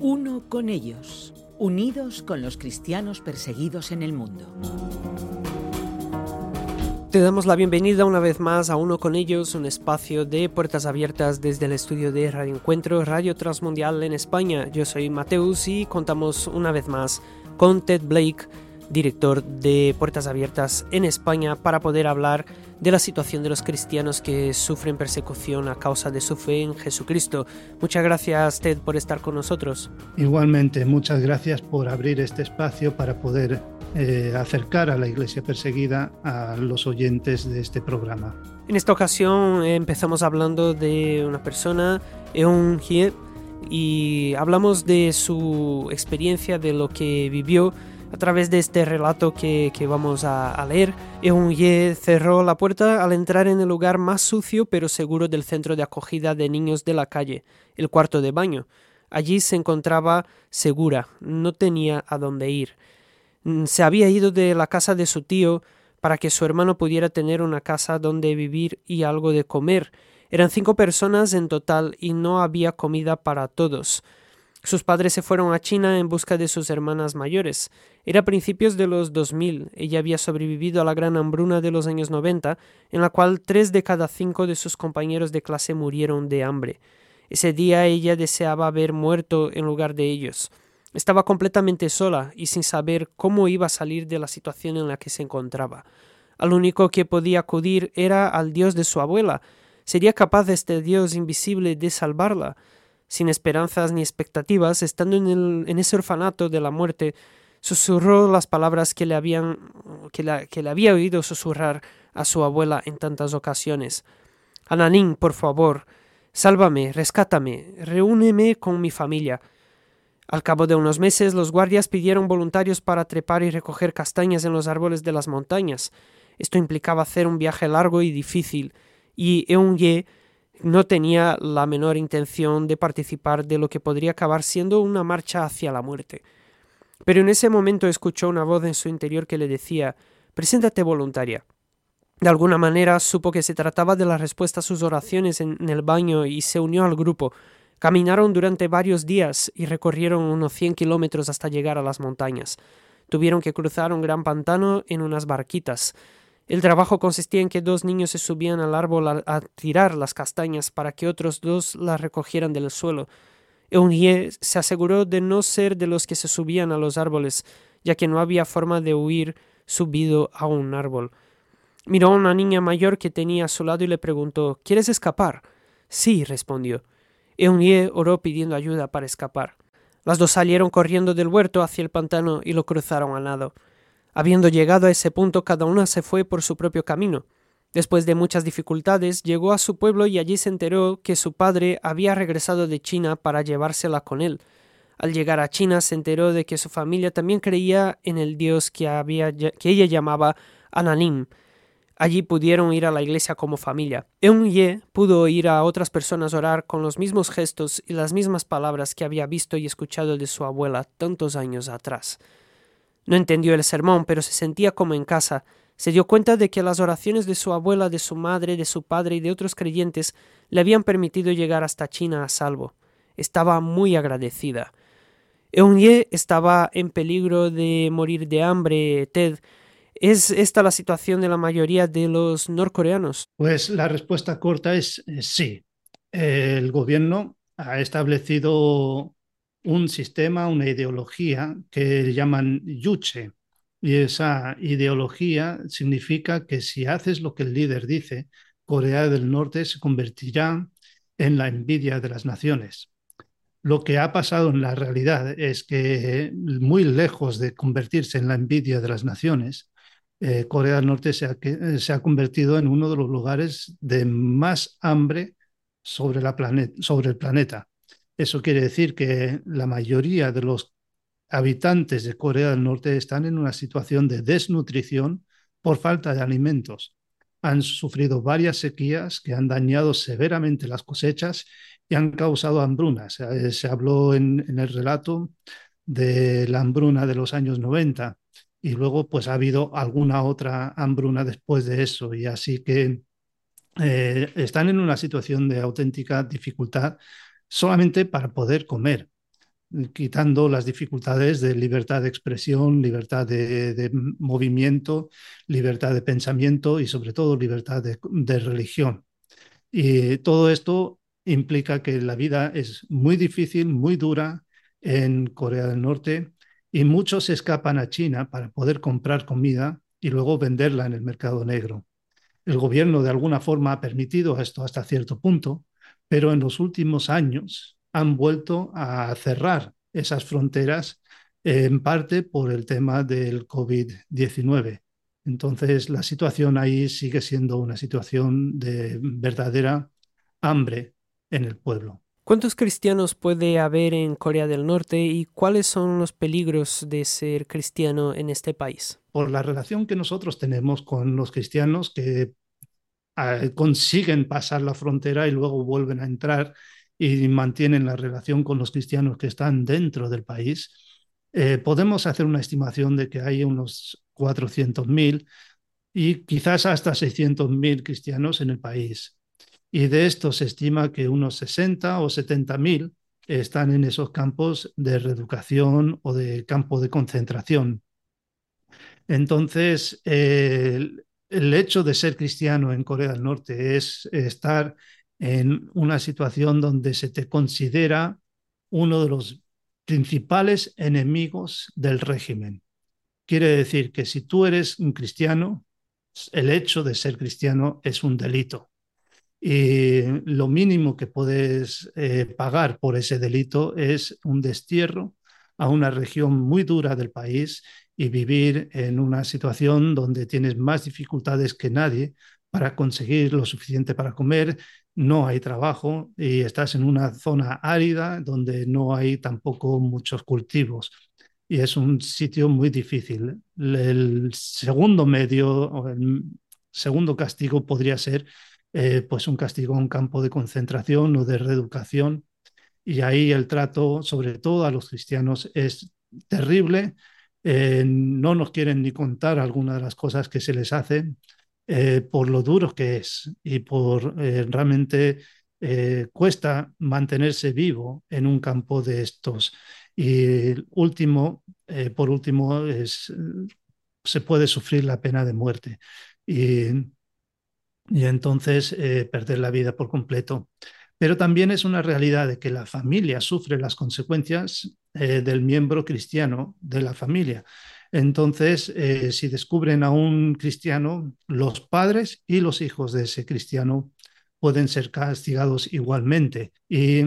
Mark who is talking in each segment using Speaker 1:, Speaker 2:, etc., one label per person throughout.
Speaker 1: Uno con ellos, unidos con los cristianos perseguidos en el mundo.
Speaker 2: Te damos la bienvenida una vez más a Uno con ellos, un espacio de puertas abiertas desde el estudio de Radio Encuentro, Radio Transmundial en España. Yo soy Mateus y contamos una vez más con Ted Blake, director de Puertas Abiertas en España, para poder hablar de la situación de los cristianos que sufren persecución a causa de su fe en Jesucristo. Muchas gracias, Ted, por estar con nosotros.
Speaker 3: Igualmente, muchas gracias por abrir este espacio para poder eh, acercar a la iglesia perseguida a los oyentes de este programa.
Speaker 2: En esta ocasión empezamos hablando de una persona, Eun Hie, y hablamos de su experiencia, de lo que vivió a través de este relato que, vamos a, leer, Ye cerró la puerta al entrar en el lugar más sucio pero seguro del centro de acogida de niños de la calle, el cuarto de baño. Allí se encontraba segura, no tenía a dónde ir. Mm, se había ido de la casa de su tío para que su hermano pudiera tener una casa donde vivir y algo de comer. Eran cinco personas en total y no había comida para todos. Sus padres se fueron a China en busca de sus hermanas mayores. Era principios de los 2000. Ella había sobrevivido a la gran hambruna de los años 90, en la cual tres de cada cinco de sus compañeros de clase murieron de hambre. Ese día ella deseaba haber muerto en lugar de ellos. Estaba completamente sola y sin saber cómo iba a salir de la situación en la que se encontraba. Al único que podía acudir era al Dios de su abuela. ¿Sería capaz este Dios invisible de salvarla? Sin esperanzas ni expectativas, estando en, ese orfanato de la muerte, susurró las palabras que le, habían, que, que le había oído susurrar a su abuela en tantas ocasiones. Ananín, por favor, sálvame, rescátame, reúneme con mi familia. Al cabo de unos meses, los guardias pidieron voluntarios para trepar y recoger castañas en los árboles de las montañas. Esto implicaba hacer un viaje largo y difícil, y Eunye no tenía la menor intención de participar de lo que podría acabar siendo una marcha hacia la muerte. Pero en ese momento escuchó una voz en su interior que le decía Preséntate voluntaria. De alguna manera supo que se trataba de la respuesta a sus oraciones en, el baño y se unió al grupo. Caminaron durante varios días y recorrieron unos cien kilómetros hasta llegar a las montañas. Tuvieron que cruzar un gran pantano en unas barquitas. El trabajo consistía en que dos niños se subían al árbol a, tirar las castañas para que otros dos las recogieran del suelo. Eunye se aseguró de no ser de los que se subían a los árboles, ya que no había forma de huir subido a un árbol. Miró a una niña mayor que tenía a su lado y le preguntó ¿Quieres escapar? Sí, respondió. Eunye oró pidiendo ayuda para escapar. Las dos salieron corriendo del huerto hacia el pantano y lo cruzaron a nado. Habiendo llegado a ese punto, cada una se fue por su propio camino. Después de muchas dificultades, llegó a su pueblo y allí se enteró que su padre había regresado de China para llevársela con él. Al llegar a China se enteró de que su familia también creía en el dios que, había, que ella llamaba Ananim. Allí pudieron ir a la iglesia como familia. Eun Ye pudo oír a otras personas orar con los mismos gestos y las mismas palabras que había visto y escuchado de su abuela tantos años atrás. No entendió el sermón, pero se sentía como en casa. Se dio cuenta de que las oraciones de su abuela, de su madre, de su padre y de otros creyentes le habían permitido llegar hasta China a salvo. Estaba muy agradecida. Eunye estaba en peligro de morir de hambre, Ted. ¿Es esta la situación de la mayoría de los norcoreanos?
Speaker 3: Pues la respuesta corta es sí. El gobierno ha establecido un sistema, una ideología que llaman yuche. Y esa ideología significa que si haces lo que el líder dice, Corea del Norte se convertirá en la envidia de las naciones. Lo que ha pasado en la realidad es que muy lejos de convertirse en la envidia de las naciones, eh, Corea del Norte se ha, convertido en uno de los lugares de más hambre sobre, la sobre el planeta. Eso quiere decir que la mayoría de los habitantes de Corea del Norte están en una situación de desnutrición por falta de alimentos. Han sufrido varias sequías que han dañado severamente las cosechas y han causado hambrunas. Se, habló en, el relato de la hambruna de los años 90 y luego pues ha habido alguna otra hambruna después de eso y así que eh, están en una situación de auténtica dificultad solamente para poder comer. quitando las dificultades de libertad de expresión, libertad de, movimiento, libertad de pensamiento y sobre todo libertad de, de religión. Y todo esto implica que la vida es muy difícil, muy dura en Corea del Norte y muchos escapan a China para poder comprar comida y luego venderla en el mercado negro. El gobierno de alguna forma ha permitido esto hasta cierto punto, pero en los últimos años han vuelto a cerrar esas fronteras en parte por el tema del COVID-19. Entonces, la situación ahí sigue siendo una situación de verdadera hambre en el pueblo.
Speaker 2: ¿Cuántos cristianos puede haber en Corea del Norte y cuáles son los peligros de ser cristiano en este país?
Speaker 3: Por la relación que nosotros tenemos con los cristianos que eh, consiguen pasar la frontera y luego vuelven a entrar y mantienen la relación con los cristianos que están dentro del país, eh, podemos hacer una estimación de que hay unos 400.000 y quizás hasta 600.000 cristianos en el país y de estos se estima que unos 60 o 70 mil están en esos campos de reeducación o de campo de concentración. Entonces, el, el hecho de ser cristiano en Corea del Norte es estar en una situación donde se te considera uno de los principales enemigos del régimen. Quiere decir que si tú eres un cristiano, el hecho de ser cristiano es un delito y lo mínimo que puedes eh, pagar por ese delito es un destierro a una región muy dura del país y vivir en una situación donde tienes más dificultades que nadie para conseguir lo suficiente para comer, no hay trabajo y estás en una zona árida donde no hay tampoco muchos cultivos. Y es un sitio muy difícil. El segundo medio o el segundo castigo podría ser eh, pues un castigo a un campo de concentración o de reeducación. Y ahí el trato, sobre todo a los cristianos, es terrible. Eh, no nos quieren ni contar algunas de las cosas que se les hacen eh, por lo duro que es y por realmente cuesta mantenerse vivo en un campo de estos. Y último, por último, es, se puede sufrir la pena de muerte. Y y entonces eh, perder la vida por completo. Pero también es una realidad de que la familia sufre las consecuencias eh, del miembro cristiano de la familia. Entonces, eh, si descubren a un cristiano, los padres y los hijos de ese cristiano pueden ser castigados igualmente. Y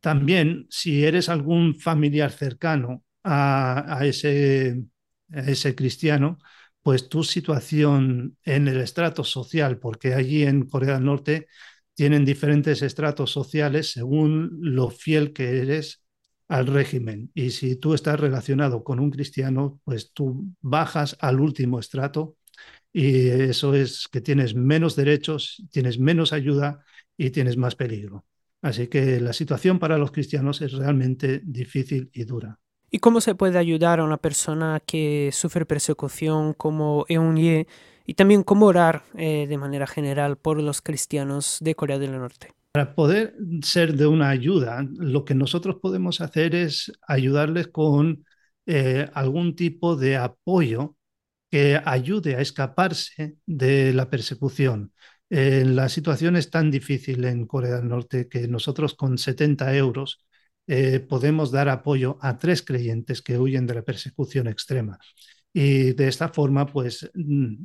Speaker 3: también, si eres algún familiar cercano a, ese cristiano, pues tu situación en el estrato social, porque allí en Corea del Norte tienen diferentes estratos sociales según lo fiel que eres al régimen. Y si tú estás relacionado con un cristiano, pues tú bajas al último estrato y eso es que tienes menos derechos, tienes menos ayuda y tienes más peligro. Así que la situación para los cristianos es realmente difícil y dura.
Speaker 2: ¿Y cómo se puede ayudar a una persona que sufre persecución como Eunye y también cómo orar eh, de manera general por los cristianos de Corea del Norte?
Speaker 3: Para poder ser de una ayuda, lo que nosotros podemos hacer es ayudarles con eh, algún tipo de apoyo que ayude a escaparse de la persecución. Eh, la situación es tan difícil en Corea del Norte que nosotros con 70 euros eh, podemos dar apoyo a tres creyentes que huyen de la persecución extrema. Y de esta forma, pues, mm,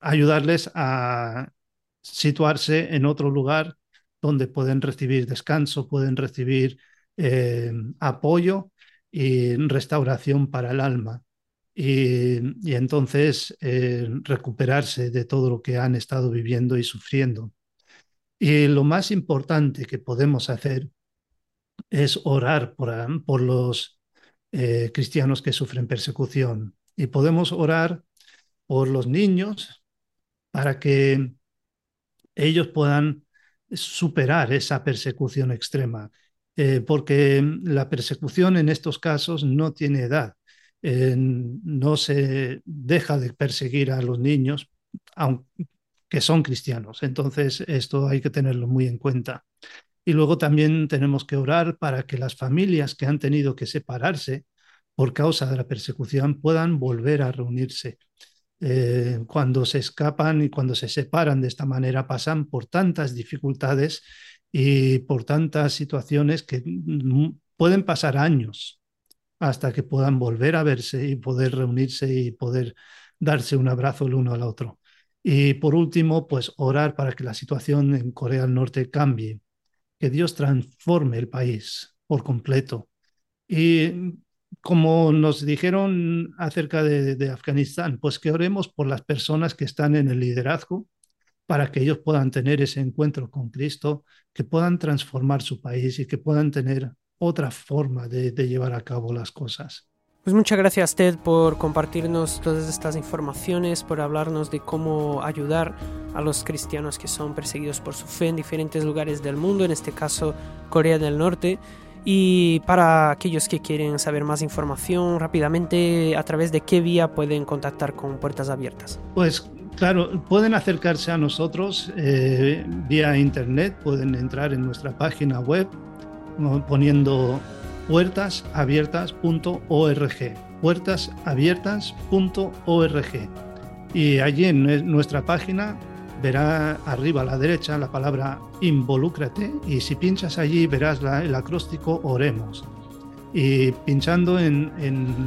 Speaker 3: ayudarles a situarse en otro lugar donde pueden recibir descanso, pueden recibir eh, apoyo y restauración para el alma. Y, entonces eh, recuperarse de todo lo que han estado viviendo y sufriendo. Y lo más importante que podemos hacer es orar por, por los eh, cristianos que sufren persecución. Y podemos orar por los niños para que ellos puedan superar esa persecución extrema, eh, porque la persecución en estos casos no tiene edad. Eh, no se deja de perseguir a los niños, aunque son cristianos. Entonces, esto hay que tenerlo muy en cuenta. Y luego también tenemos que orar para que las familias que han tenido que separarse por causa de la persecución puedan volver a reunirse. Eh, cuando se escapan y cuando se separan de esta manera pasan por tantas dificultades y por tantas situaciones que pueden pasar años hasta que puedan volver a verse y poder reunirse y poder darse un abrazo el uno al otro. Y por último, pues orar para que la situación en Corea del Norte cambie, que Dios transforme el país por completo. Y como nos dijeron acerca de, Afganistán, pues que oremos por las personas que están en el liderazgo para que ellos puedan tener ese encuentro con Cristo, que puedan transformar su país y que puedan tener otra forma de, llevar a cabo las cosas.
Speaker 2: Pues muchas gracias Ted por compartirnos todas estas informaciones, por hablarnos de cómo ayudar a los cristianos que son perseguidos por su fe en diferentes lugares del mundo, en este caso Corea del Norte. Y para aquellos que quieren saber más información rápidamente, ¿a través de qué vía pueden contactar con Puertas Abiertas?
Speaker 3: Pues claro, pueden acercarse a nosotros eh, vía internet, pueden entrar en nuestra página web poniendo puertasabiertas.org, puertasabiertas.org. Y allí en nuestra página verá arriba a la derecha la palabra involúcrate y si pinchas allí verás el acróstico oremos. Y pinchando en,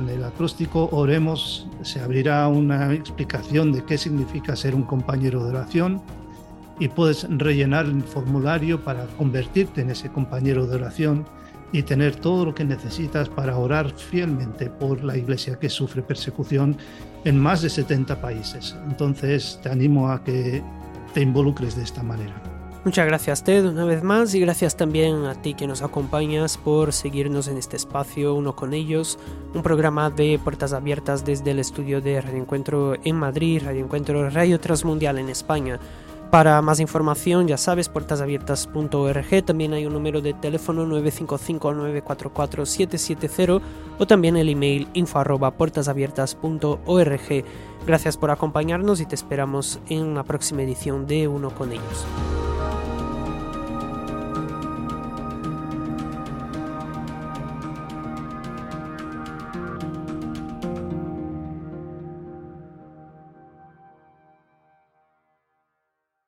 Speaker 3: el acróstico oremos se abrirá una explicación de qué significa ser un compañero de oración y puedes rellenar el formulario para convertirte en ese compañero de oración y tener todo lo que necesitas para orar fielmente por la iglesia que sufre persecución en más de 70 países. Entonces te animo a que te involucres de esta manera.
Speaker 2: Muchas gracias Ted una vez más y gracias también a ti que nos acompañas por seguirnos en este espacio uno con ellos, un programa de puertas abiertas desde el estudio de Radio Encuentro en Madrid, Radio Encuentro Radio Transmundial en España. Para más información, ya sabes, puertasabiertas.org, también hay un número de teléfono 955-944-770 o también el email info puertasabiertas.org. Gracias por acompañarnos y te esperamos en la próxima edición de Uno con ellos.